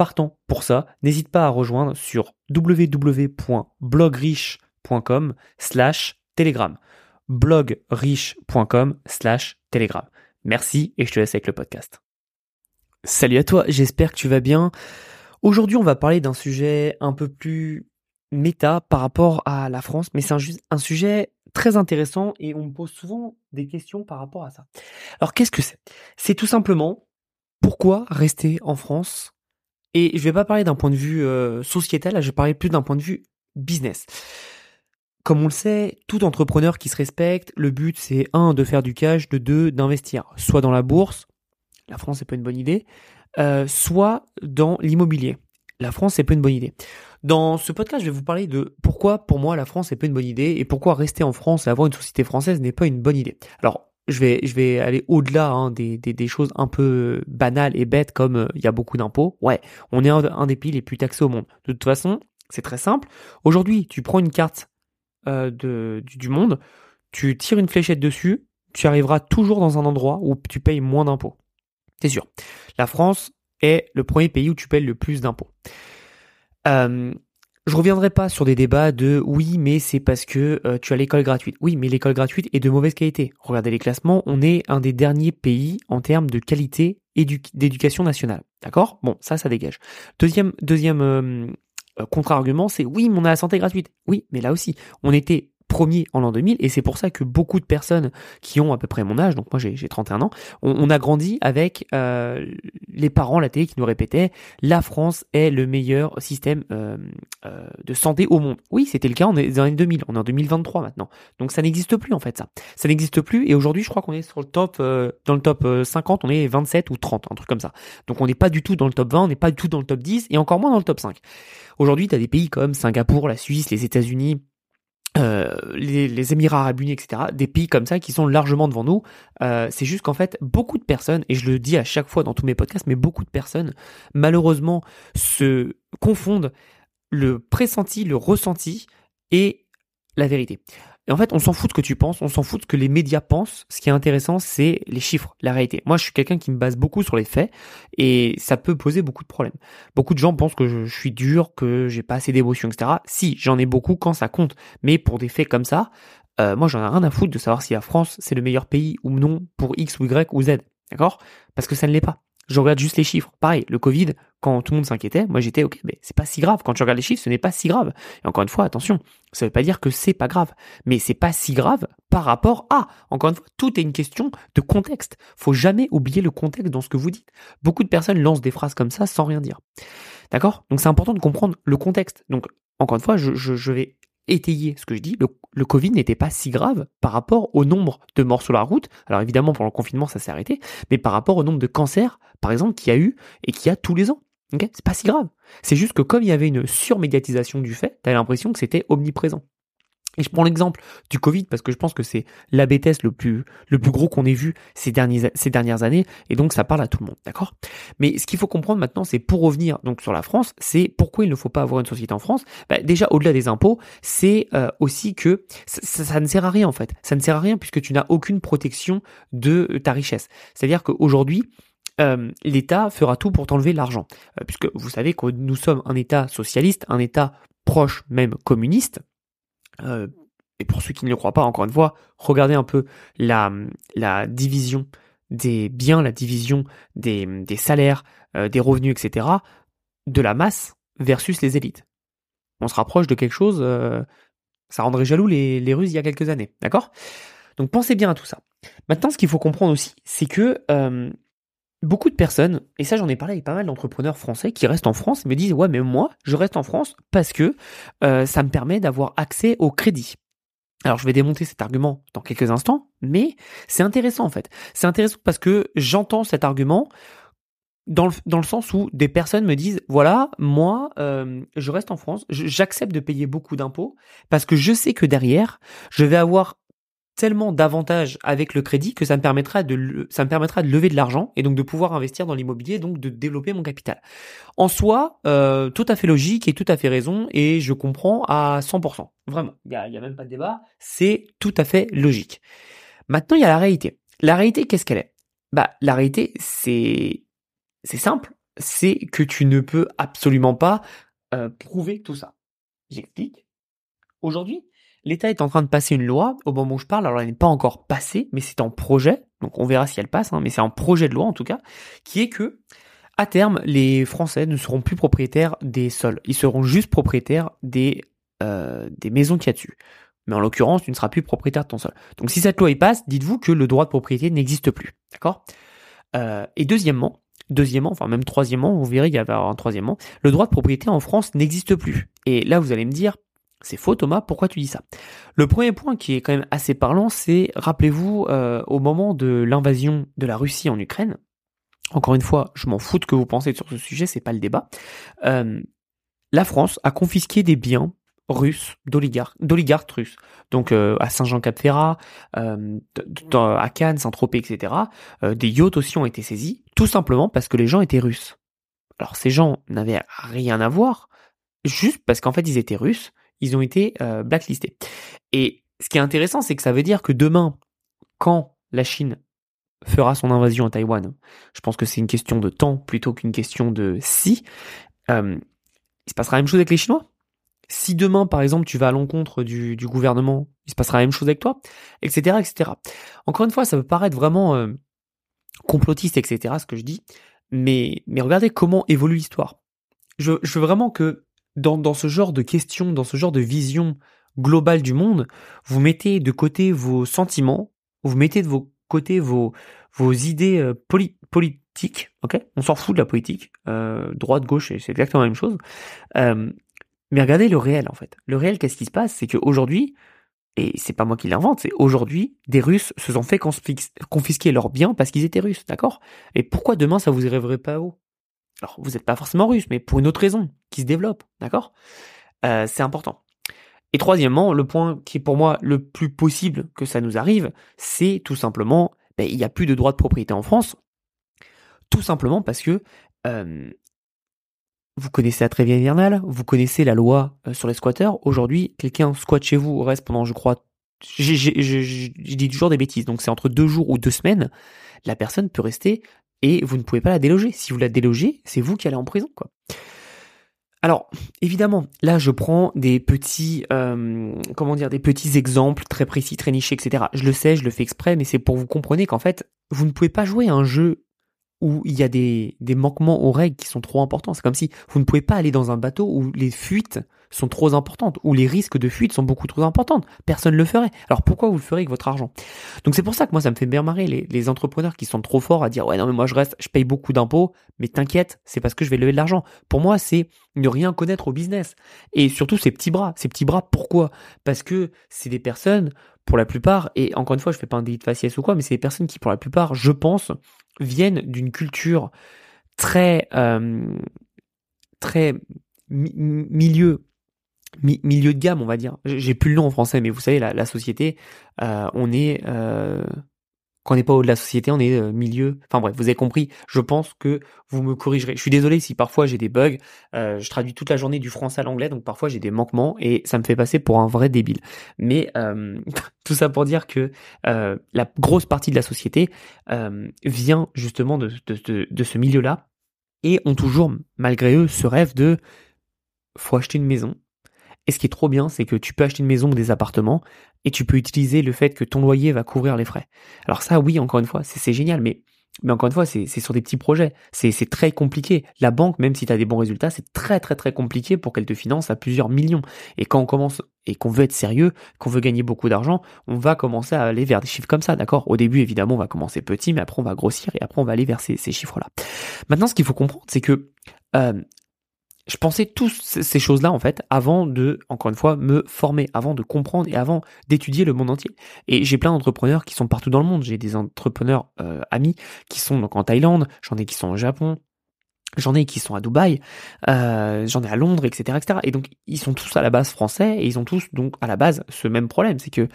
partant pour ça, n'hésite pas à rejoindre sur www.blogriche.com slash telegram. blogriche.com slash telegram. Merci et je te laisse avec le podcast. Salut à toi, j'espère que tu vas bien. Aujourd'hui, on va parler d'un sujet un peu plus méta par rapport à la France, mais c'est un, un, sujet très intéressant et on me pose souvent des questions par rapport à ça. Alors, qu'est-ce que c'est? C'est tout simplement pourquoi rester en France et je vais pas parler d'un point de vue euh, sociétal, je vais parler plus d'un point de vue business. Comme on le sait, tout entrepreneur qui se respecte, le but c'est un de faire du cash, de deux d'investir, soit dans la bourse, la France c'est pas une bonne idée, euh, soit dans l'immobilier. La France c'est pas une bonne idée. Dans ce podcast, je vais vous parler de pourquoi pour moi la France c'est pas une bonne idée et pourquoi rester en France et avoir une société française n'est pas une bonne idée. Alors je vais, je vais aller au-delà hein, des, des, choses un peu banales et bêtes comme euh, il y a beaucoup d'impôts. Ouais, on est un, des pays les plus taxés au monde. De toute façon, c'est très simple. Aujourd'hui, tu prends une carte euh, de, du, du, monde, tu tires une fléchette dessus, tu arriveras toujours dans un endroit où tu payes moins d'impôts. C'est sûr. La France est le premier pays où tu payes le plus d'impôts. Euh, je reviendrai pas sur des débats de oui, mais c'est parce que euh, tu as l'école gratuite. Oui, mais l'école gratuite est de mauvaise qualité. Regardez les classements, on est un des derniers pays en termes de qualité d'éducation nationale. D'accord? Bon, ça, ça dégage. Deuxième, deuxième euh, euh, contre-argument, c'est oui, mais on a la santé gratuite. Oui, mais là aussi, on était premier en l'an 2000 et c'est pour ça que beaucoup de personnes qui ont à peu près mon âge, donc moi j'ai 31 ans, on, a grandi avec euh, les parents la télé qui nous répétaient la France est le meilleur système euh, euh, de santé au monde. Oui, c'était le cas en les années 2000, on est en 2023 maintenant. Donc ça n'existe plus en fait ça. Ça n'existe plus et aujourd'hui je crois qu'on est sur le top dans le top 50, on est 27 ou 30, un truc comme ça. Donc on n'est pas du tout dans le top 20, on n'est pas du tout dans le top 10 et encore moins dans le top 5. Aujourd'hui, tu as des pays comme Singapour, la Suisse, les États-Unis, euh, les, Émirats Arabes Unis, etc., des pays comme ça qui sont largement devant nous. Euh, c'est juste qu'en fait, beaucoup de personnes, et je le dis à chaque fois dans tous mes podcasts, mais beaucoup de personnes, malheureusement, se confondent le pressenti, le ressenti et la vérité. Et en fait, on s'en fout de ce que tu penses, on s'en fout de ce que les médias pensent. Ce qui est intéressant, c'est les chiffres, la réalité. Moi, je suis quelqu'un qui me base beaucoup sur les faits et ça peut poser beaucoup de problèmes. Beaucoup de gens pensent que je, suis dur, que j'ai pas assez d'émotion, etc. Si, j'en ai beaucoup quand ça compte. Mais pour des faits comme ça, euh, moi, j'en ai rien à foutre de savoir si la France, c'est le meilleur pays ou non pour X ou Y ou Z. D'accord? Parce que ça ne l'est pas je regarde juste les chiffres. Pareil, le Covid, quand tout le monde s'inquiétait, moi j'étais ok, mais c'est pas si grave. Quand tu regardes les chiffres, ce n'est pas si grave. Et encore une fois, attention, ça veut pas dire que c'est pas grave, mais c'est pas si grave par rapport à. Encore une fois, tout est une question de contexte. Faut jamais oublier le contexte dans ce que vous dites. Beaucoup de personnes lancent des phrases comme ça sans rien dire. D'accord? Donc c'est important de comprendre le contexte. Donc encore une fois, je, je vais étayer ce que je dis, le, Covid n'était pas si grave par rapport au nombre de morts sur la route. Alors évidemment, pendant le confinement, ça s'est arrêté, mais par rapport au nombre de cancers, par exemple, qu'il y a eu et qu'il y a tous les ans. C'est pas si grave. C'est juste que comme il y avait une surmédiatisation du fait, t'as l'impression que c'était omniprésent. Et je prends l'exemple du Covid parce que je pense que c'est la bêtise le plus, le plus gros qu'on ait vu ces, derniers, ces dernières années et donc ça parle à tout le monde, d'accord? Mais ce qu'il faut comprendre maintenant, c'est pour revenir donc sur la France, c'est pourquoi il ne faut pas avoir une société en France? Bah, déjà au-delà des impôts, c'est euh, aussi que ça, ça, ne sert à rien en fait. Ça ne sert à rien puisque tu n'as aucune protection de ta richesse. C'est-à-dire qu'aujourd'hui, euh, l'État fera tout pour t'enlever l'argent. Euh, puisque vous savez que nous sommes un État socialiste, un État proche même communiste, euh, et pour ceux qui ne le croient pas, encore une fois, regardez un peu la, division des biens, la division des, des salaires, euh, des revenus, etc., de la masse versus les élites. On se rapproche de quelque chose, euh, ça rendrait jaloux les, les Russes il y a quelques années, d'accord? Donc pensez bien à tout ça. Maintenant, ce qu'il faut comprendre aussi, c'est que beaucoup de personnes, et ça j'en ai parlé avec pas mal d'entrepreneurs français qui restent en France, me disent ouais mais moi je reste en France parce que euh, ça me permet d'avoir accès au crédit. Alors je vais démonter cet argument dans quelques instants, mais c'est intéressant en fait. C'est intéressant parce que j'entends cet argument dans le, dans le sens où des personnes me disent voilà moi euh, je reste en France j'accepte de payer beaucoup d'impôts parce que je sais que derrière je vais avoir tellement d'avantages avec le crédit que ça me permettra de ça me permettra de lever de l'argent et donc de pouvoir investir dans l'immobilier donc de développer mon capital. En soi, euh, tout à fait logique et tout à fait raison et je comprends à 100%. Vraiment, il y a, a même pas de débat, c'est tout à fait logique. Maintenant, il y a la réalité. La réalité, qu'est-ce qu'elle est? Bah, la réalité, c'est c'est simple, c'est que tu ne peux absolument pas euh, prouver tout ça. J'explique. Aujourd'hui, l'État est en train de passer une loi au moment où je parle. Alors elle n'est pas encore passée, mais c'est en projet. Donc on verra si elle passe, hein, mais c'est en projet de loi en tout cas, qui est que à terme, les Français ne seront plus propriétaires des sols. Ils seront juste propriétaires des euh, maisons qu'il y a dessus. Mais en l'occurrence, tu ne seras plus propriétaire de ton sol. Donc si cette loi y passe, dites-vous que le droit de propriété n'existe plus. D'accord? Euh, Et deuxièmement, Deuxièmement, enfin même troisièmement, vous verrez qu'il y a un troisièmement, le droit de propriété en France n'existe plus. Et là, vous allez me dire, c'est faux Thomas, pourquoi tu dis ça? Le premier point qui est quand même assez parlant, c'est, rappelez-vous, euh, au moment de l'invasion de la Russie en Ukraine, encore une fois, je m'en fous de que vous pensez sur ce sujet, c'est pas le débat, euh, la France a confisqué des biens russes, d'oligarques russes. Donc euh, à Saint-Jean-Cap-Ferrat, à Cannes, Saint-Tropez, etc. Des yachts aussi ont été saisis, tout simplement parce que les gens étaient russes. Alors ces gens n'avaient rien à voir, juste parce qu'en fait ils étaient russes, ils ont été blacklistés. Et ce qui est intéressant, c'est que ça veut dire que demain, quand la Chine fera son invasion à Taïwan, je pense que c'est une question de temps plutôt qu'une question de si, il se passera la même chose avec les Chinois? Si demain, par exemple, tu vas à l'encontre du, gouvernement, il se passera la même chose avec toi, etc., etc. Encore une fois, ça peut paraître vraiment euh, complotiste, etc., ce que je dis, mais, mais regardez comment évolue l'histoire. Je, veux vraiment que dans, ce genre de questions, dans ce genre de vision globale du monde, vous mettez de côté vos sentiments, vous mettez de vos côté vos, vos idées euh, politiques, ok? On s'en fout de la politique, euh, droite, gauche, c'est exactement la même chose. Euh, mais regardez le réel en fait. Le réel, qu'est-ce qui se passe? C'est qu'aujourd'hui, et c'est pas moi qui l'invente, c'est aujourd'hui, des Russes se sont fait confisquer leurs biens parce qu'ils étaient Russes, d'accord? Et pourquoi demain ça vous rêverait pas à vous Alors, vous n'êtes pas forcément Russe, mais pour une autre raison, qui se développe, d'accord? Euh, C'est important. Et troisièmement, le point qui est pour moi le plus possible que ça nous arrive, c'est tout simplement, ben, il n'y a plus de droit de propriété en France, tout simplement parce que vous connaissez la trêve hivernale, vous connaissez la loi euh, sur les squatteurs. Aujourd'hui, quelqu'un squatte chez vous, reste pendant, je crois, je dis toujours des bêtises, donc c'est entre deux jours ou deux semaines, la personne peut rester et vous ne pouvez pas la déloger. Si vous la délogez, c'est vous qui allez en prison, quoi. Alors, évidemment, là, je prends des petits, euh, comment dire, des petits exemples très précis, très nichés, etc. Je le sais, je le fais exprès, mais c'est pour vous comprendre qu'en fait, vous ne pouvez pas jouer à un jeu où il y a des, des manquements aux règles qui sont trop importants. C'est comme si vous ne pouvez pas aller dans un bateau où les fuites sont trop importantes, où les risques de fuite sont beaucoup trop importants. Personne ne le ferait. Alors pourquoi vous le ferez avec votre argent? Donc c'est pour ça que moi ça me fait bien marrer les, les, entrepreneurs qui sont trop forts à dire ouais non mais moi je reste, je paye beaucoup d'impôts, mais t'inquiète, c'est parce que je vais lever de l'argent. Pour moi c'est ne rien connaître au business. Et surtout ces petits bras. Ces petits bras pourquoi? Parce que c'est des personnes pour la plupart, et encore une fois je fais pas un délit de faciès ou quoi, mais c'est des personnes qui pour la plupart, je pense, viennent d'une culture très euh, très milieu milieu de gamme on va dire j'ai plus le nom en français mais vous savez la, société euh, on est euh, quand on n'est pas haut de la société, on est euh, milieu. Enfin bref, vous avez compris. Je pense que vous me corrigerez. Je suis désolé si parfois j'ai des bugs. Je traduis toute la journée du français à l'anglais, donc parfois j'ai des manquements et ça me fait passer pour un vrai débile. Mais tout ça pour dire que la grosse partie de la société vient justement de, de, de ce milieu-là et ont toujours, malgré eux, ce rêve de faut acheter une maison, et ce qui est trop bien, c'est que tu peux acheter une maison ou des appartements et tu peux utiliser le fait que ton loyer va couvrir les frais. Alors ça, oui, encore une fois, c'est génial, mais mais encore une fois, c'est sur des petits projets. C'est très compliqué. La banque, même si tu as des bons résultats, c'est très très très compliqué pour qu'elle te finance à plusieurs millions. Et quand on commence et qu'on veut être sérieux, qu'on veut gagner beaucoup d'argent, on va commencer à aller vers des chiffres comme ça, d'accord? Au début, évidemment, on va commencer petit, mais après on va grossir et après on va aller vers ces, chiffres-là. Maintenant, ce qu'il faut comprendre, c'est que euh, je pensais tous ces choses-là en fait avant de, encore une fois, me former, avant de comprendre et avant d'étudier le monde entier. Et j'ai plein d'entrepreneurs qui sont partout dans le monde. J'ai des entrepreneurs euh, amis qui sont donc en Thaïlande, j'en ai qui sont au Japon, J'en ai qui sont à Dubaï, euh, j'en ai à Londres, etc., etc. Et donc ils sont tous à la base français et ils ont tous donc à la base ce même problème, c'est que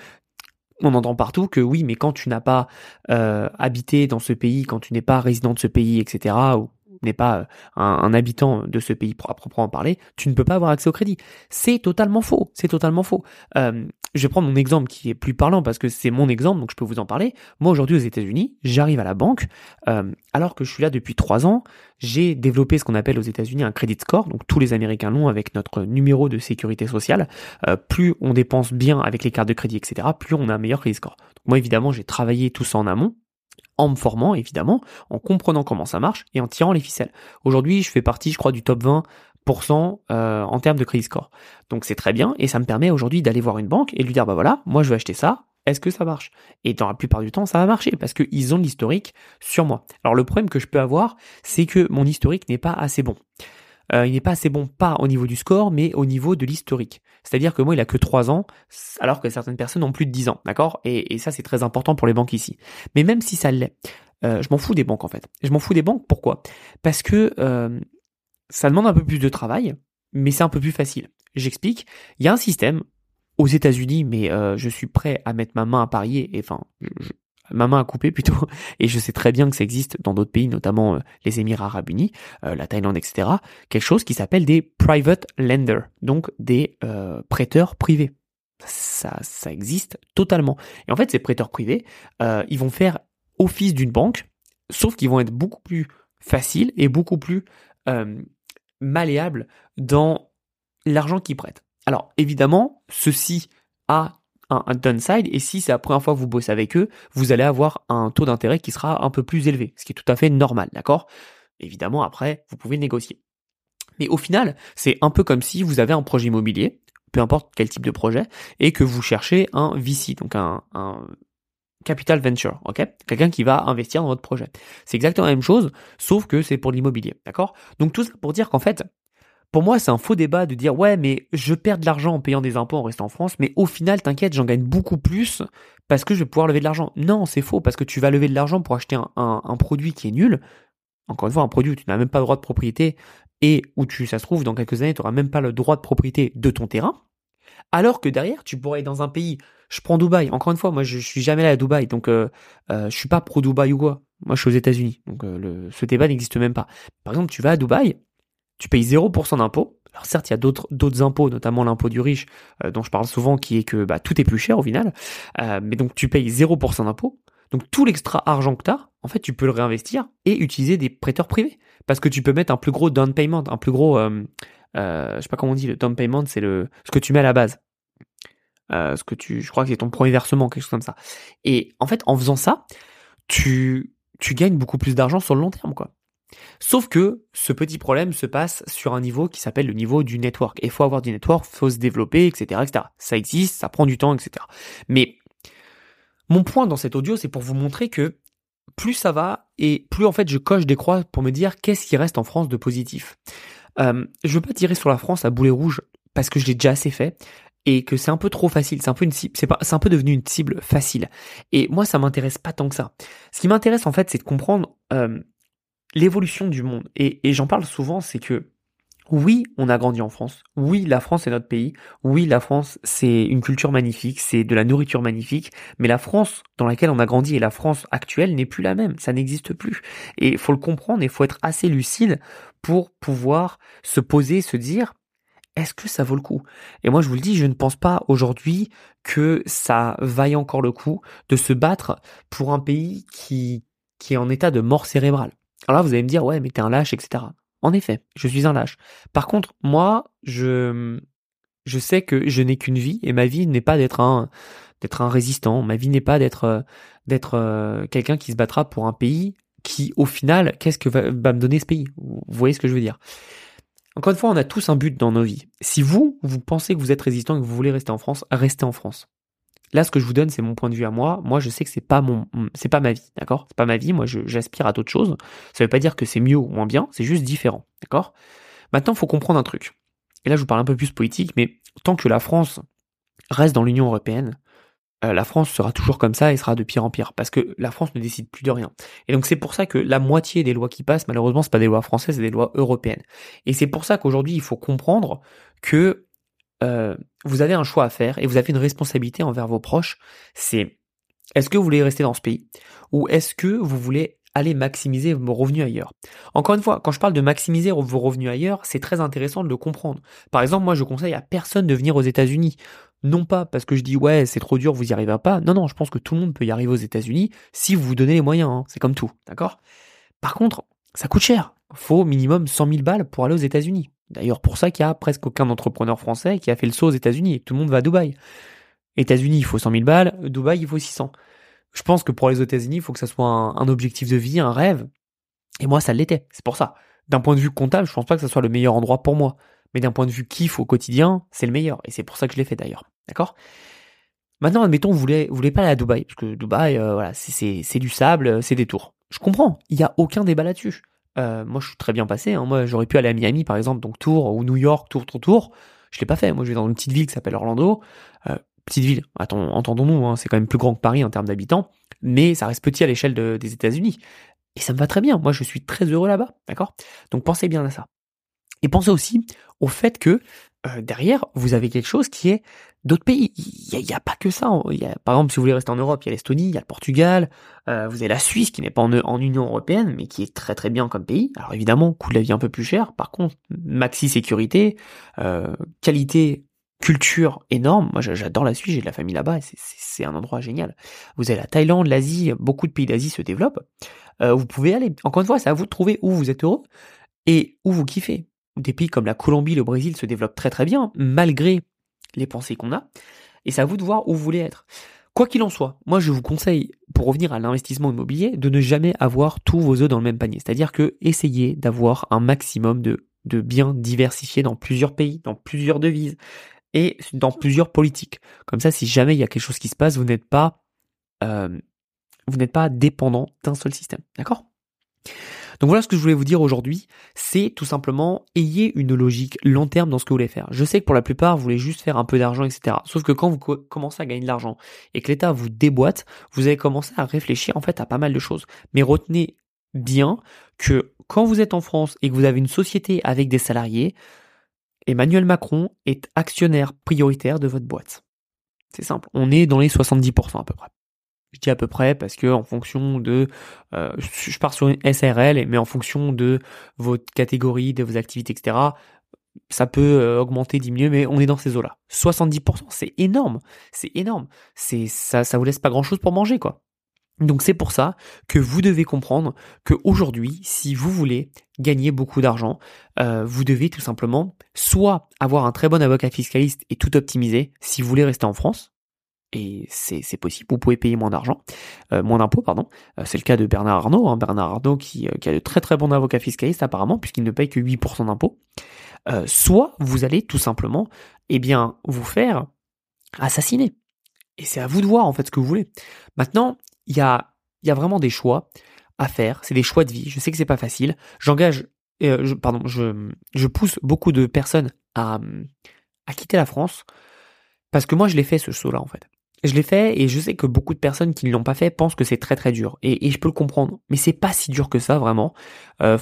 on entend partout que oui, mais quand tu n'as pas euh, habité dans ce pays, quand tu n'es pas résident de ce pays, etc., ou n'est pas euh, un, habitant de ce pays à proprement parler, tu ne peux pas avoir accès au crédit. C'est totalement faux. C'est totalement faux. Euh, je vais prendre mon exemple qui est plus parlant parce que c'est mon exemple, donc je peux vous en parler. Moi aujourd'hui aux États-Unis, j'arrive à la banque, euh, alors que je suis là depuis trois ans, j'ai développé ce qu'on appelle aux États-Unis un credit score. Donc tous les Américains l'ont avec notre numéro de sécurité sociale. plus on dépense bien avec les cartes de crédit, etc., plus on a un meilleur credit score. Moi évidemment, j'ai travaillé tout ça en amont en me formant évidemment, en comprenant comment ça marche et en tirant les ficelles. Aujourd'hui, je fais partie, je crois, du top 20% euh, en termes de crédit score. Donc c'est très bien et ça me permet aujourd'hui d'aller voir une banque et de lui dire bah voilà, moi je veux acheter ça, est-ce que ça marche? Et dans la plupart du temps, ça va marcher parce qu'ils ont l'historique sur moi. Alors le problème que je peux avoir, c'est que mon historique n'est pas assez bon. Euh, il n'est pas assez bon, pas au niveau du score, mais au niveau de l'historique. C'est-à-dire que moi, il a que 3 ans, alors que certaines personnes ont plus de 10 ans, d'accord? Et, ça, c'est très important pour les banques ici. Mais même si ça l'est, euh, je m'en fous des banques en fait. Je m'en fous des banques, pourquoi? Parce que euh, ça demande un peu plus de travail, mais c'est un peu plus facile. J'explique. Il y a un système aux États-Unis, mais je suis prêt à mettre ma main à parier, et enfin, je, ma main à couper plutôt, et je sais très bien que ça existe dans d'autres pays, notamment euh, les Émirats Arabes Unis, euh, la Thaïlande, etc., quelque chose qui s'appelle des private lenders, donc des euh, prêteurs privés. Ça, ça existe totalement. Et en fait, ces prêteurs privés, ils vont faire office d'une banque, sauf qu'ils vont être beaucoup plus faciles et beaucoup plus malléables dans l'argent qu'ils prêtent. Alors évidemment, ceci a un, downside et si c'est la première fois que vous bossez avec eux, vous allez avoir un taux d'intérêt qui sera un peu plus élevé, ce qui est tout à fait normal, d'accord? Évidemment, après, vous pouvez négocier. Mais au final, c'est un peu comme si vous avez un projet immobilier, peu importe quel type de projet, et que vous cherchez un VC, donc un, un capital venture, ok? Quelqu'un qui va investir dans votre projet. C'est exactement la même chose, sauf que c'est pour l'immobilier, d'accord? Donc tout ça pour dire qu'en fait, pour moi, c'est un faux débat de dire ouais, mais je perds de l'argent en payant des impôts en restant en France, mais au final, t'inquiète, j'en gagne beaucoup plus parce que je vais pouvoir lever de l'argent. Non, c'est faux parce que tu vas lever de l'argent pour acheter un, produit qui est nul. Encore une fois, un produit où tu n'as même pas le droit de propriété et où tu, ça se trouve, dans quelques années, tu n'auras même pas le droit de propriété de ton terrain. Alors que derrière, tu pourrais être dans un pays. Je prends Dubaï. Encore une fois, moi, je, suis jamais allé à Dubaï, donc euh, euh, je suis pas pro Dubaï ou quoi. Moi, je suis aux États-Unis, donc euh, ce débat n'existe même pas. Par exemple, tu vas à Dubaï, tu payes 0% d'impôt. Alors certes, il y a d'autres impôts, notamment l'impôt du riche, euh, dont je parle souvent, qui est que bah, tout est plus cher au final. Euh, mais donc tu payes 0% d'impôt. Donc tout l'extra argent que tu as, en fait, tu peux le réinvestir et utiliser des prêteurs privés. Parce que tu peux mettre un plus gros down payment, un plus gros... Euh, euh, je sais pas comment on dit, le down payment, c'est ce que tu mets à la base. ce que tu, je crois que c'est ton premier versement, quelque chose comme ça. Et en fait, en faisant ça, tu, tu gagnes beaucoup plus d'argent sur le long terme, quoi. Sauf que ce petit problème se passe sur un niveau qui s'appelle le niveau du network. Et il faut avoir du network, faut se développer, etc.. Ça existe, ça prend du temps, etc. Mais mon point dans cet audio, c'est pour vous montrer que plus ça va et plus en fait je coche des croix pour me dire qu'est-ce qui reste en France de positif. Euh, je veux pas tirer sur la France à boulet rouge parce que je l'ai déjà assez fait et que c'est un peu trop facile, c'est un peu une cible, devenu une cible facile. Et moi, ça m'intéresse pas tant que ça. Ce qui m'intéresse en fait, c'est de comprendre euh, l'évolution du monde, et, j'en parle souvent, c'est que oui, on a grandi en France. Oui, la France est notre pays. Oui, la France, c'est une culture magnifique, c'est de la nourriture magnifique. Mais la France dans laquelle on a grandi et la France actuelle n'est plus la même. Ça n'existe plus. Et il faut le comprendre et il faut être assez lucide pour pouvoir se poser, se dire, est-ce que ça vaut le coup? Et moi, je vous le dis, je ne pense pas aujourd'hui que ça vaille encore le coup de se battre pour un pays qui, qui est en état de mort cérébrale. Alors là, vous allez me dire, ouais, mais t'es un lâche, etc. En effet, je suis un lâche. Par contre, moi, je, je sais que je n'ai qu'une vie et ma vie n'est pas d'être un, d'être un résistant. Ma vie n'est pas d'être, d'être euh, quelqu'un qui se battra pour un pays qui, au final, qu'est-ce que va, va me donner ce pays? Vous voyez ce que je veux dire? Encore une fois, on a tous un but dans nos vies. Si vous, vous pensez que vous êtes résistant et que vous voulez rester en France, restez en France. Là, ce que je vous donne, c'est mon point de vue à moi. Moi, je sais que c'est pas mon, c'est pas ma vie, d'accord? C'est pas ma vie. Moi, j'aspire à d'autres choses. Ça veut pas dire que c'est mieux ou moins bien. C'est juste différent, d'accord? Maintenant, il faut comprendre un truc. Et là, je vous parle un peu plus politique, mais tant que la France reste dans l'Union européenne, euh, la France sera toujours comme ça et sera de pire en pire parce que la France ne décide plus de rien. Et donc c'est pour ça que la moitié des lois qui passent, malheureusement, c'est pas des lois françaises, c'est des lois européennes. Et c'est pour ça qu'aujourd'hui, il faut comprendre que euh, vous avez un choix à faire et vous avez une responsabilité envers vos proches. C'est est-ce que vous voulez rester dans ce pays ou est-ce que vous voulez aller maximiser vos revenus ailleurs? Encore une fois, quand je parle de maximiser vos revenus ailleurs, c'est très intéressant de le comprendre. Par exemple, moi je conseille à personne de venir aux États-Unis. Non pas parce que je dis ouais c'est trop dur, vous y arriverez pas. Non non, je pense que tout le monde peut y arriver aux États-Unis si vous vous donnez les moyens. Hein. C'est comme tout, d'accord? Par contre, ça coûte cher. Faut minimum 100 000 balles pour aller aux États-Unis. D'ailleurs, pour ça qu'il y a presque aucun entrepreneur français qui a fait le saut aux États-Unis tout le monde va à Dubaï. États-Unis, il faut 100 000 balles. Dubaï, il faut 600. Je pense que pour les États-Unis, il faut que ça soit un, objectif de vie, un rêve. Et moi, ça l'était. C'est pour ça. D'un point de vue comptable, je pense pas que ce soit le meilleur endroit pour moi. Mais d'un point de vue kiff au quotidien, c'est le meilleur. Et c'est pour ça que je l'ai fait d'ailleurs. D'accord? Maintenant, admettons, vous voulez, vous voulez pas aller à Dubaï, parce que Dubaï, euh, voilà, c'est du sable, c'est des tours. Je comprends, il n'y a aucun débat là-dessus. Euh, moi, je suis très bien passé. Hein. Moi, j'aurais pu aller à Miami, par exemple, donc Tour ou New York, Tour, Tour, Tour. Je l'ai pas fait. Moi, je vais dans une petite ville qui s'appelle Orlando. Euh, petite ville, entendons-nous, hein, c'est quand même plus grand que Paris en termes d'habitants, mais ça reste petit à l'échelle des États-Unis. Et ça me va très bien. Moi, je suis très heureux là-bas, d'accord? Donc, pensez bien à ça. Et pensez aussi au fait que euh, derrière, vous avez quelque chose qui est d'autres pays. Il n'y a, pas que ça. Y a, par exemple, si vous voulez rester en Europe, il y a l'Estonie, il y a le Portugal, euh, vous avez la Suisse qui n'est pas en, Union Européenne, mais qui est très très bien comme pays. Alors évidemment, coût de la vie un peu plus cher. Par contre, maxi sécurité, euh, qualité, culture énorme. Moi, j'adore la Suisse, j'ai de la famille là-bas, c'est un endroit génial. Vous avez la Thaïlande, l'Asie, beaucoup de pays d'Asie se développent. vous pouvez aller. Encore une fois, c'est à vous de trouver où vous êtes heureux et où vous kiffez des pays comme la Colombie, le Brésil se développent très très bien, malgré les pensées qu'on a. Et c'est à vous de voir où vous voulez être. Quoi qu'il en soit, moi je vous conseille, pour revenir à l'investissement immobilier, de ne jamais avoir tous vos œufs dans le même panier. C'est-à-dire que essayez d'avoir un maximum de, de biens diversifiés dans plusieurs pays, dans plusieurs devises et dans plusieurs politiques. Comme ça, si jamais il y a quelque chose qui se passe, vous n'êtes pas, euh, vous n'êtes pas dépendant d'un seul système. D'accord? Donc voilà ce que je voulais vous dire aujourd'hui, c'est tout simplement ayez une logique long terme dans ce que vous voulez faire. Je sais que pour la plupart, vous voulez juste faire un peu d'argent, etc. Sauf que quand vous commencez à gagner de l'argent et que l'État vous déboîte, vous allez commencer à réfléchir en fait à pas mal de choses. Mais retenez bien que quand vous êtes en France et que vous avez une société avec des salariés, Emmanuel Macron est actionnaire prioritaire de votre boîte. C'est simple, on est dans les 70% à peu près. Je dis à peu près parce que en fonction de, euh, je pars sur une SRL, mais en fonction de votre catégorie, de vos activités, etc., ça peut euh, augmenter, diminuer, mais on est dans ces eaux-là. 70%, c'est énorme, c'est énorme. C'est ça, ça vous laisse pas grand-chose pour manger, quoi. Donc c'est pour ça que vous devez comprendre que aujourd'hui, si vous voulez gagner beaucoup d'argent, euh, vous devez tout simplement soit avoir un très bon avocat fiscaliste et tout optimiser si vous voulez rester en France, et c'est possible, vous pouvez payer moins d'argent, euh, moins d'impôts, pardon. Euh, c'est le cas de Bernard Arnault, hein, Bernard Arnault qui, euh, qui, a de très très bons avocats fiscalistes apparemment, puisqu'il ne paye que 8% d'impôts. soit vous allez tout simplement, eh bien, vous faire assassiner. Et c'est à vous de voir en fait ce que vous voulez. Maintenant, il y a, y a vraiment des choix à faire, c'est des choix de vie. Je sais que c'est pas facile. J'engage, je, pardon, je, je pousse beaucoup de personnes à, à quitter la France parce que moi je l'ai fait ce saut-là en fait. Je l'ai fait et je sais que beaucoup de personnes qui ne l'ont pas fait pensent que c'est très très dur. Et, je peux le comprendre. Mais c'est pas si dur que ça vraiment. Euh,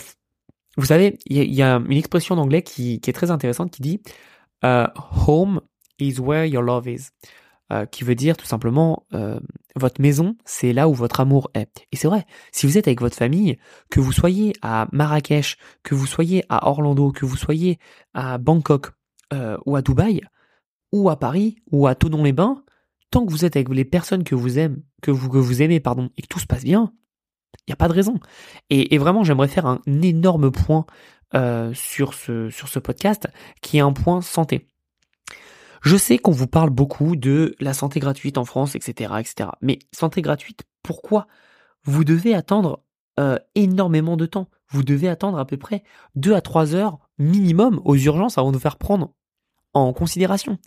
vous savez, il y, a une expression d'anglais qui, est très intéressante qui dit euh, Home is where your love is. Euh, qui veut dire tout simplement votre maison, c'est là où votre amour est. Et c'est vrai, si vous êtes avec votre famille, que vous soyez à Marrakech, que vous soyez à Orlando, que vous soyez à Bangkok ou à Dubaï, ou à Paris, ou à Tonon-les-Bains, tant que vous êtes avec les personnes que vous aimez, que vous, aimez, pardon, et que tout se passe bien, il n'y a pas de raison. Et, vraiment, j'aimerais faire un énorme point euh, sur, ce, sur ce podcast, qui est un point santé. Je sais qu'on vous parle beaucoup de la santé gratuite en France, etc., etc. Mais santé gratuite, pourquoi Vous devez attendre euh, énormément de temps? Vous devez attendre à peu près 2 à 3 heures minimum aux urgences avant de vous faire prendre en considération.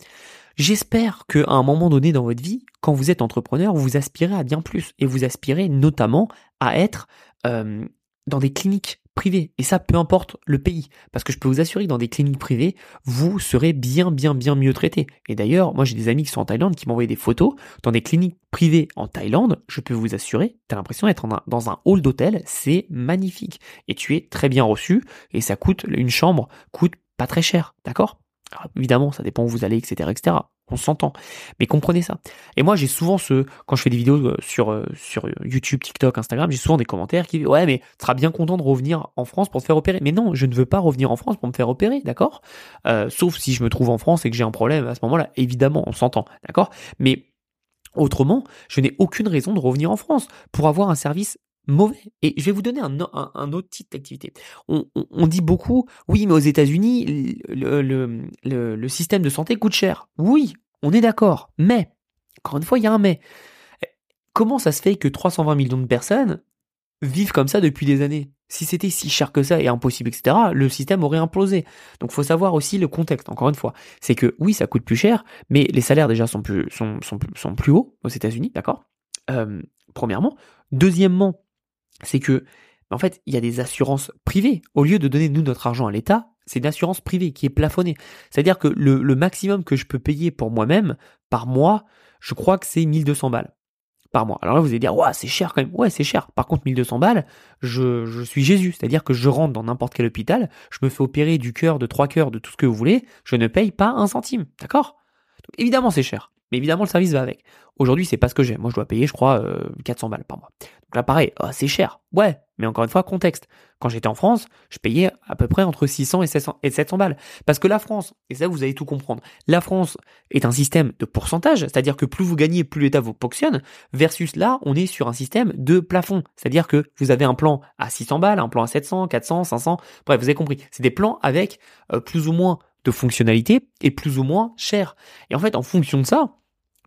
J'espère qu'à un moment donné dans votre vie, quand vous êtes entrepreneur, vous aspirez à bien plus et vous aspirez notamment à être dans des cliniques privées. Et ça, peu importe le pays. Parce que je peux vous assurer que dans des cliniques privées, vous serez bien, bien, bien mieux traité. Et d'ailleurs, moi j'ai des amis qui sont en Thaïlande qui m'envoient des photos dans des cliniques privées en Thaïlande. Je peux vous assurer, tu as l'impression d'être dans un hall d'hôtel. C'est magnifique. Et tu es très bien reçu. Et ça coûte, une chambre coûte pas très cher. D'accord? Évidemment, ça dépend où vous allez, etc., etc on s'entend. Mais comprenez ça. Et moi, j'ai souvent ce, quand je fais des vidéos euh, sur, euh, sur YouTube, TikTok, Instagram, j'ai souvent des commentaires qui ouais, mais tu seras bien content de revenir en France pour te faire opérer. Mais non, je ne veux pas revenir en France pour me faire opérer, d'accord? Euh, sauf si je me trouve en France et que j'ai un problème à ce moment-là. Évidemment, on s'entend, d'accord? Mais autrement, je n'ai aucune raison de revenir en France pour avoir un service mauvais. Et je vais vous donner un, autre type d'activité. On, on, dit beaucoup, oui, mais aux États-Unis, le, le, système de santé coûte cher. Oui, on est d'accord. Mais, encore une fois, il y a un mais. Comment ça se fait que 320 millions de personnes vivent comme ça depuis des années? Si c'était si cher que ça et impossible, etc., le système aurait implosé. Donc, faut savoir aussi le contexte. Encore une fois, c'est que oui, ça coûte plus cher, mais les salaires déjà sont plus sont sont, sont plus hauts aux États-Unis, d'accord? Euh, Premièrement. Deuxièmement, c'est que, en fait, il y a des assurances privées. Au lieu de donner nous notre argent à l'État, c'est une assurance privée qui est plafonnée. C'est-à-dire que le, le, maximum que je peux payer pour moi-même par mois, je crois que c'est 1200 balles par mois. Alors là, vous allez dire, ouais, c'est cher quand même. Ouais, c'est cher. Par contre, 1200 balles, je, je suis Jésus. C'est-à-dire que je rentre dans n'importe quel hôpital, je me fais opérer du cœur, de trois cœurs, de tout ce que vous voulez, je ne paye pas un centime. D'accord? Évidemment, c'est cher. Mais évidemment, le service va avec. Aujourd'hui, c'est pas ce que j'ai. Moi, je dois payer, je crois, 400 euh, balles par mois. Donc là, pareil, oh, c'est cher. Ouais, mais encore une fois, contexte. Quand j'étais en France, je payais à peu près entre 600 et 700, et 700 balles. Parce que la France, et ça, vous allez tout comprendre, la France est un système de pourcentage, c'est-à-dire que plus vous gagnez, plus l'État vous ponctionne, versus là, on est sur un système de plafond. C'est-à-dire que vous avez un plan à 600 balles, un plan à 700, 400, 500, bref, vous avez compris. C'est des plans avec euh, plus ou moins de fonctionnalités et plus ou moins cher. Et en fait, en fonction de ça,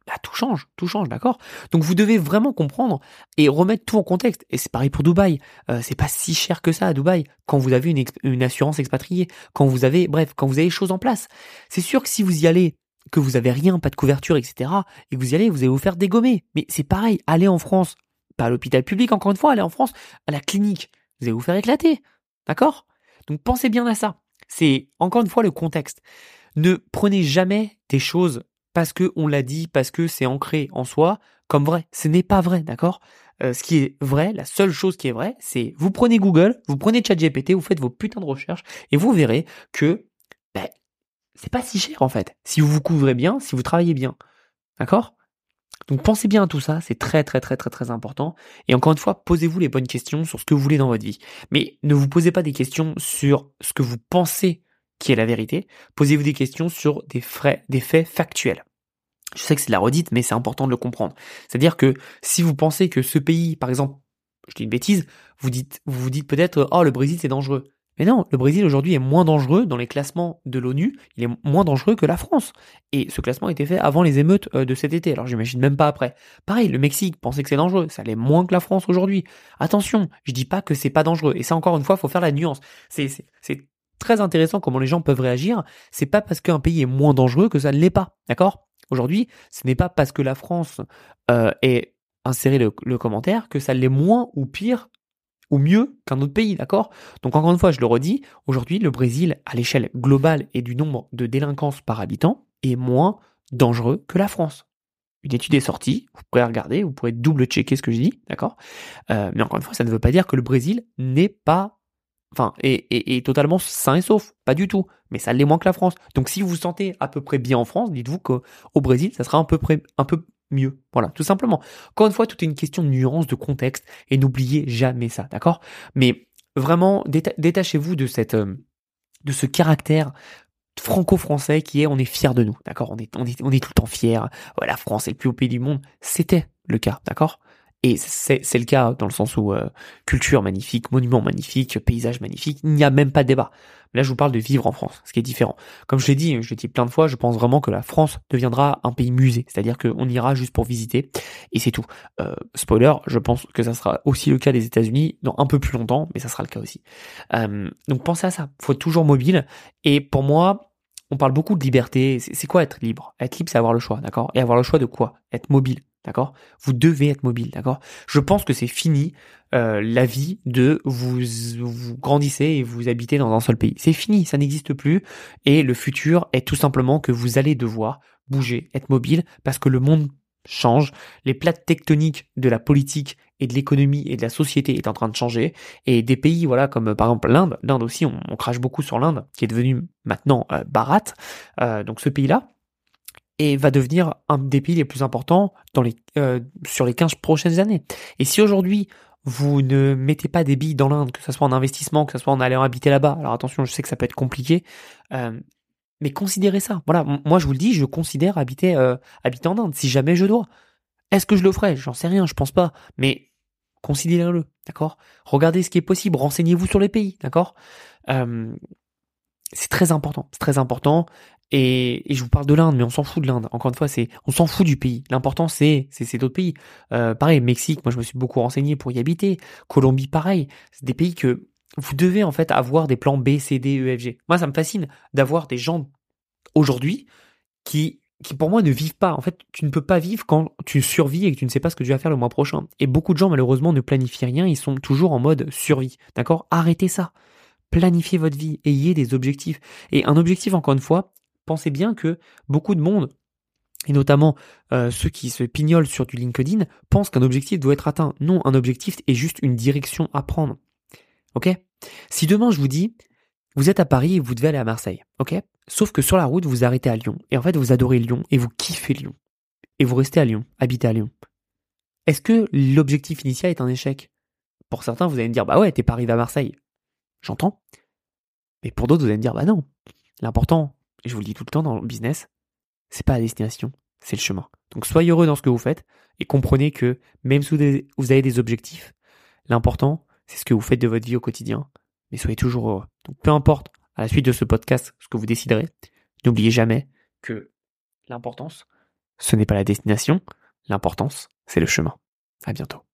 bah, tout change, tout change, d'accord? Donc vous devez vraiment comprendre et remettre tout en contexte. Et c'est pareil pour Dubaï. Euh, c'est pas si cher que ça à Dubaï quand vous avez une, une assurance expatriée, quand vous avez, bref, quand vous avez les choses en place. C'est sûr que si vous y allez, que vous avez rien, pas de couverture, etc., et que vous y allez, vous allez vous faire dégommer. Mais c'est pareil, allez en France, pas à l'hôpital public, encore une fois, allez en France, à la clinique, vous allez vous faire éclater, d'accord? Donc pensez bien à ça. C'est encore une fois le contexte. Ne prenez jamais des choses parce que on l'a dit, parce que c'est ancré en soi comme vrai. Ce n'est pas vrai, d'accord? Euh, Ce qui est vrai, la seule chose qui est vraie, c'est vous prenez Google, vous prenez ChatGPT, vous faites vos putains de recherches et vous verrez que ben, c'est pas si cher en fait. Si vous vous couvrez bien, si vous travaillez bien, d'accord? Donc pensez bien à tout ça, c'est très très très très très important. Et encore une fois, posez-vous les bonnes questions sur ce que vous voulez dans votre vie. Mais ne vous posez pas des questions sur ce que vous pensez qui est la vérité. Posez-vous des questions sur des, frais, des faits factuels. Je sais que c'est de la redite, mais c'est important de le comprendre. C'est-à-dire que si vous pensez que ce pays, par exemple, je dis une bêtise, vous dites, vous vous dites peut-être, oh, le Brésil c'est dangereux. Mais non, le Brésil aujourd'hui est moins dangereux dans les classements de l'ONU, il est moins dangereux que la France. Et ce classement a été fait avant les émeutes euh, de cet été, alors j'imagine même pas après. Pareil, le Mexique pensait que c'est dangereux, ça l'est moins que la France aujourd'hui. Attention, je dis pas que c'est pas dangereux, et ça encore une fois, faut faire la nuance. C'est, très intéressant comment les gens peuvent réagir, c'est pas parce qu'un pays est moins dangereux que ça ne l'est pas, d'accord? Aujourd'hui, ce n'est pas parce que la France euh, est inséré le, commentaire que ça l'est moins ou pire ou mieux qu'un autre pays, d'accord? Donc encore une fois, je le redis, aujourd'hui, le Brésil, à l'échelle globale et du nombre de délinquances par habitant, est moins dangereux que la France. Une étude est sortie, vous pourrez regarder, vous pourrez double-checker ce que je dis, d'accord? Euh, Mais encore une fois, ça ne veut pas dire que le Brésil n'est pas, enfin, est, totalement sain et sauf, pas du tout. Mais ça l'est moins que la France. Donc si vous vous sentez à peu près bien en France, dites-vous qu'au Brésil, ça sera un peu, près, un peu mieux. Voilà, tout simplement. Encore une fois, tout est une question de nuance, de contexte, et n'oubliez jamais ça, d'accord? Mais vraiment, détachez-vous de cette, euh, de ce caractère franco-français qui est on est fier de nous, d'accord? On est, on, est, on est tout le temps fier. Ouais, la France est le plus haut pays du monde. C'était le cas, d'accord? Et c'est le cas dans le sens où euh, culture magnifique, monument magnifique, paysage magnifique, il n'y a même pas de débat. Là, je vous parle de vivre en France, ce qui est différent. Comme je l'ai dit, je l'ai dit plein de fois, je pense vraiment que la France deviendra un pays musée, c'est-à-dire qu'on ira juste pour visiter, et c'est tout. Euh, spoiler, je pense que ça sera aussi le cas des États-Unis dans un peu plus longtemps, mais ça sera le cas aussi. Euh, donc pensez à ça, faut être toujours mobile, et pour moi, on parle beaucoup de liberté. C'est quoi être libre? Être libre, c'est avoir le choix, d'accord? Et avoir le choix de quoi? Être mobile. D'accord? Vous devez être mobile, d'accord? Je pense que c'est fini euh, la vie de vous, vous grandissez et vous habitez dans un seul pays. C'est fini, ça n'existe plus. Et le futur est tout simplement que vous allez devoir bouger, être mobile, parce que le monde change, les plates tectoniques de la politique et de l'économie et de la société est en train de changer, et des pays, voilà, comme euh, par exemple l'Inde, l'Inde aussi, on, crache beaucoup sur l'Inde, qui est devenu maintenant euh, Barat, euh, donc ce pays-là, et va devenir un des pays les plus importants euh, sur les 15 prochaines années. Et si aujourd'hui, vous ne mettez pas des billes dans l'Inde, que ce soit en investissement, que ce soit en allant habiter là-bas, alors attention, je sais que ça peut être compliqué, euh, mais considérez ça. Voilà, moi je vous le dis, je considère habiter, euh, habiter en Inde, si jamais je dois. Est-ce que je le ferai? J'en sais rien, je pense pas. Mais considérez-le, d'accord? Regardez ce qui est possible, renseignez-vous sur les pays, d'accord? C'est très important, c'est très important. Et, je vous parle de l'Inde, mais on s'en fout de l'Inde. Encore une fois, c'est on s'en fout du pays. L'important c'est c'est d'autres pays. Euh, pareil, Mexique, moi je me suis beaucoup renseigné pour y habiter. Colombie, pareil. C'est des pays que vous devez en fait avoir des plans B, C, D, E, F, G. Moi, ça me fascine d'avoir des gens aujourd'hui qui, qui pour moi ne vivent pas. En fait, tu ne peux pas vivre quand tu survis et que tu ne sais pas ce que tu vas faire le mois prochain. Et beaucoup de gens, malheureusement, ne planifient rien. Ils sont toujours en mode survie. D'accord? Arrêtez ça. Planifiez votre vie. Ayez des objectifs. Et un objectif, encore une fois, pensez bien que beaucoup de monde et notamment euh, ceux qui se pignolent sur du LinkedIn, pensent qu'un objectif doit être atteint. Non, un objectif est juste une direction à prendre. Ok? Si demain je vous dis, vous êtes à Paris et vous devez aller à Marseille, ok? Sauf que sur la route, vous arrêtez à Lyon. Et en fait, vous adorez Lyon et vous kiffez Lyon. Et vous restez à Lyon, habitez à Lyon. Est-ce que l'objectif initial est un échec? Pour certains, vous allez me dire, bah ouais, t'es pas arrivé à Marseille. J'entends. Mais pour d'autres, vous allez me dire, bah non. L'important, je vous le dis tout le temps dans le business, c'est pas la destination, c'est le chemin. Donc soyez heureux dans ce que vous faites et comprenez que même si vous avez des objectifs, l'important, c'est ce que vous faites de votre vie au quotidien, mais soyez toujours heureux. Donc peu importe, à la suite de ce podcast, ce que vous déciderez, n'oubliez jamais que l'importance, ce n'est pas la destination, l'importance, c'est le chemin. À bientôt.